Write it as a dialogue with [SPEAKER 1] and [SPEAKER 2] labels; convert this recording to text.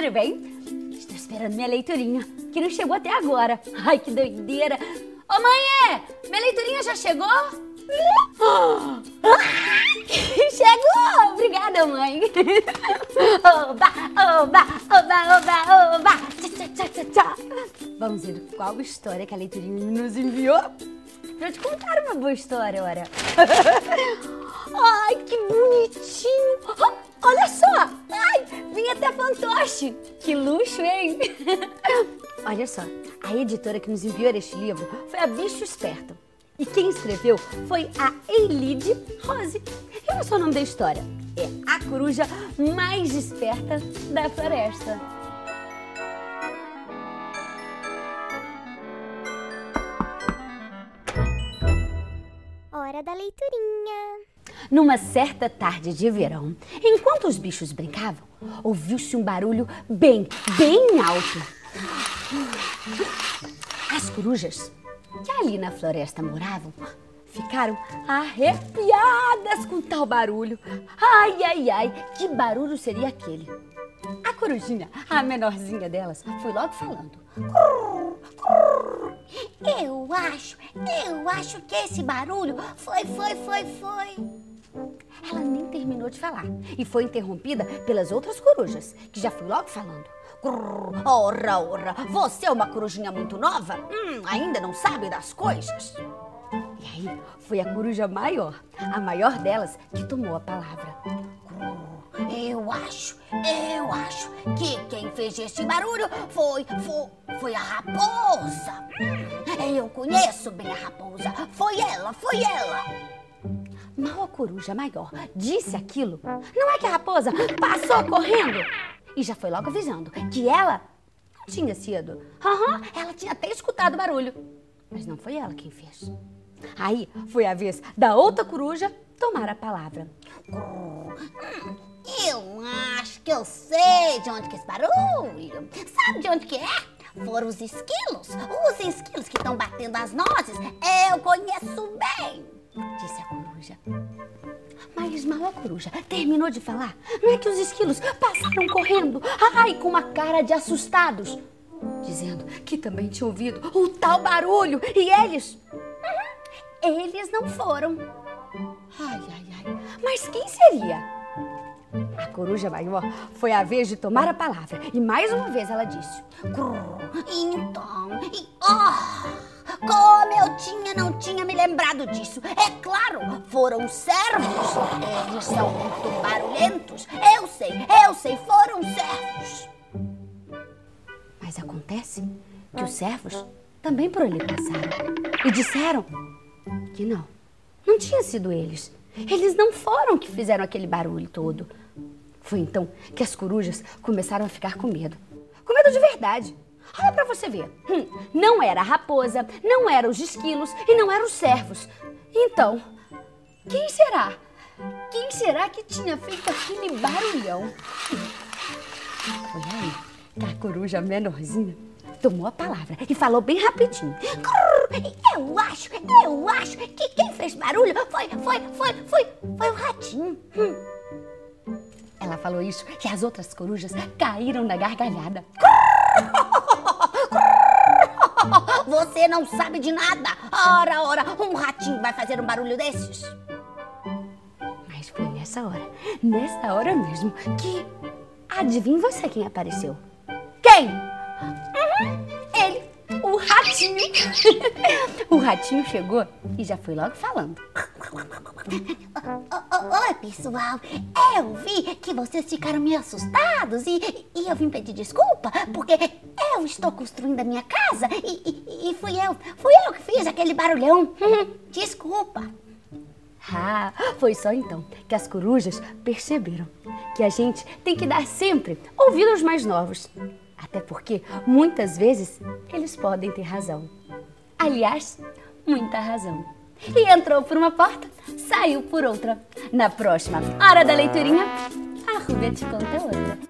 [SPEAKER 1] tudo bem? Estou esperando minha leiturinha, que não chegou até agora. Ai, que doideira. Ô, mãe, minha leiturinha já chegou? Chegou! Obrigada, mãe. Oba, oba, oba, oba, oba. Tchá, tchá, tchá, tchá. Vamos ver qual história que a leiturinha nos enviou pra te contar uma boa história, ora. Ai, que bonitinho! Olha só! Ai, vim até fantoche! Que luxo, hein? Olha só, a editora que nos enviou este livro foi a Bicho Esperto. E quem escreveu foi a Elide Rose. E o nome da história. É a coruja mais esperta da floresta.
[SPEAKER 2] Hora da leiturinha.
[SPEAKER 1] Numa certa tarde de verão, enquanto os bichos brincavam, ouviu-se um barulho bem, bem alto. As corujas, que ali na floresta moravam, ficaram arrepiadas com tal barulho. Ai, ai, ai, que barulho seria aquele? A corujinha, a menorzinha delas, foi logo falando.
[SPEAKER 2] Eu acho, eu acho que esse barulho foi, foi, foi, foi.
[SPEAKER 1] Ela nem terminou de falar e foi interrompida pelas outras corujas, que já foi logo falando. Grrr, ora, ora, você é uma corujinha muito nova? Hum, ainda não sabe das coisas? E aí foi a coruja maior, a maior delas, que tomou a palavra.
[SPEAKER 2] Eu acho, eu acho que quem fez esse barulho foi, foi, foi a raposa. Hum, eu conheço bem a raposa. Foi ela, foi ela.
[SPEAKER 1] Coruja maior disse aquilo, não é que a raposa passou correndo e já foi logo avisando que ela não tinha sido. Aham, ela tinha até escutado o barulho, mas não foi ela quem fez. Aí foi a vez da outra coruja tomar a palavra.
[SPEAKER 2] Eu acho que eu sei de onde que é esse barulho. Sabe de onde que é? Foram os esquilos. Os esquilos que estão batendo as nozes. Eu conheço bem,
[SPEAKER 1] disse a coruja. Mas mal a coruja terminou de falar. Não é que os esquilos passaram correndo, ai, com uma cara de assustados, dizendo que também tinham ouvido o tal barulho e eles. Uhum, eles não foram. Ai, ai, ai. Mas quem seria? A coruja maior foi a vez de tomar a palavra e mais uma vez ela disse:
[SPEAKER 2] Então, foram servos. Eles são muito barulhentos. Eu sei, eu sei, foram servos.
[SPEAKER 1] Mas acontece que os servos também por ali passaram e disseram que não, não tinha sido eles. Eles não foram que fizeram aquele barulho todo. Foi então que as corujas começaram a ficar com medo. Com medo de verdade. Olha para você ver. Hum, não era a raposa, não eram os esquilos e não eram os servos. Então, quem será? Quem será que tinha feito aquele barulhão? Foi aí que a coruja menorzinha tomou a palavra e falou bem rapidinho.
[SPEAKER 2] Eu acho, eu acho que quem fez barulho foi, foi, foi, foi, foi o ratinho. Hum.
[SPEAKER 1] Ela falou isso e as outras corujas caíram na gargalhada.
[SPEAKER 2] Você não sabe de nada. Ora, ora, um ratinho vai fazer um barulho desses?
[SPEAKER 1] Nessa hora, nessa hora mesmo, que adivinha você quem apareceu?
[SPEAKER 2] Quem?
[SPEAKER 1] Uhum, ele, o ratinho. o ratinho chegou e já foi logo falando.
[SPEAKER 2] Oi, pessoal. Eu vi que vocês ficaram meio assustados e, e eu vim pedir desculpa porque eu estou construindo a minha casa e, e, e fui eu, fui eu que fiz aquele barulhão. Desculpa.
[SPEAKER 1] Ah, foi só então que as corujas perceberam que a gente tem que dar sempre ouvido aos mais novos. Até porque, muitas vezes, eles podem ter razão. Aliás, muita razão. E entrou por uma porta, saiu por outra. Na próxima Hora da Leiturinha, a Rúbia te conta outra.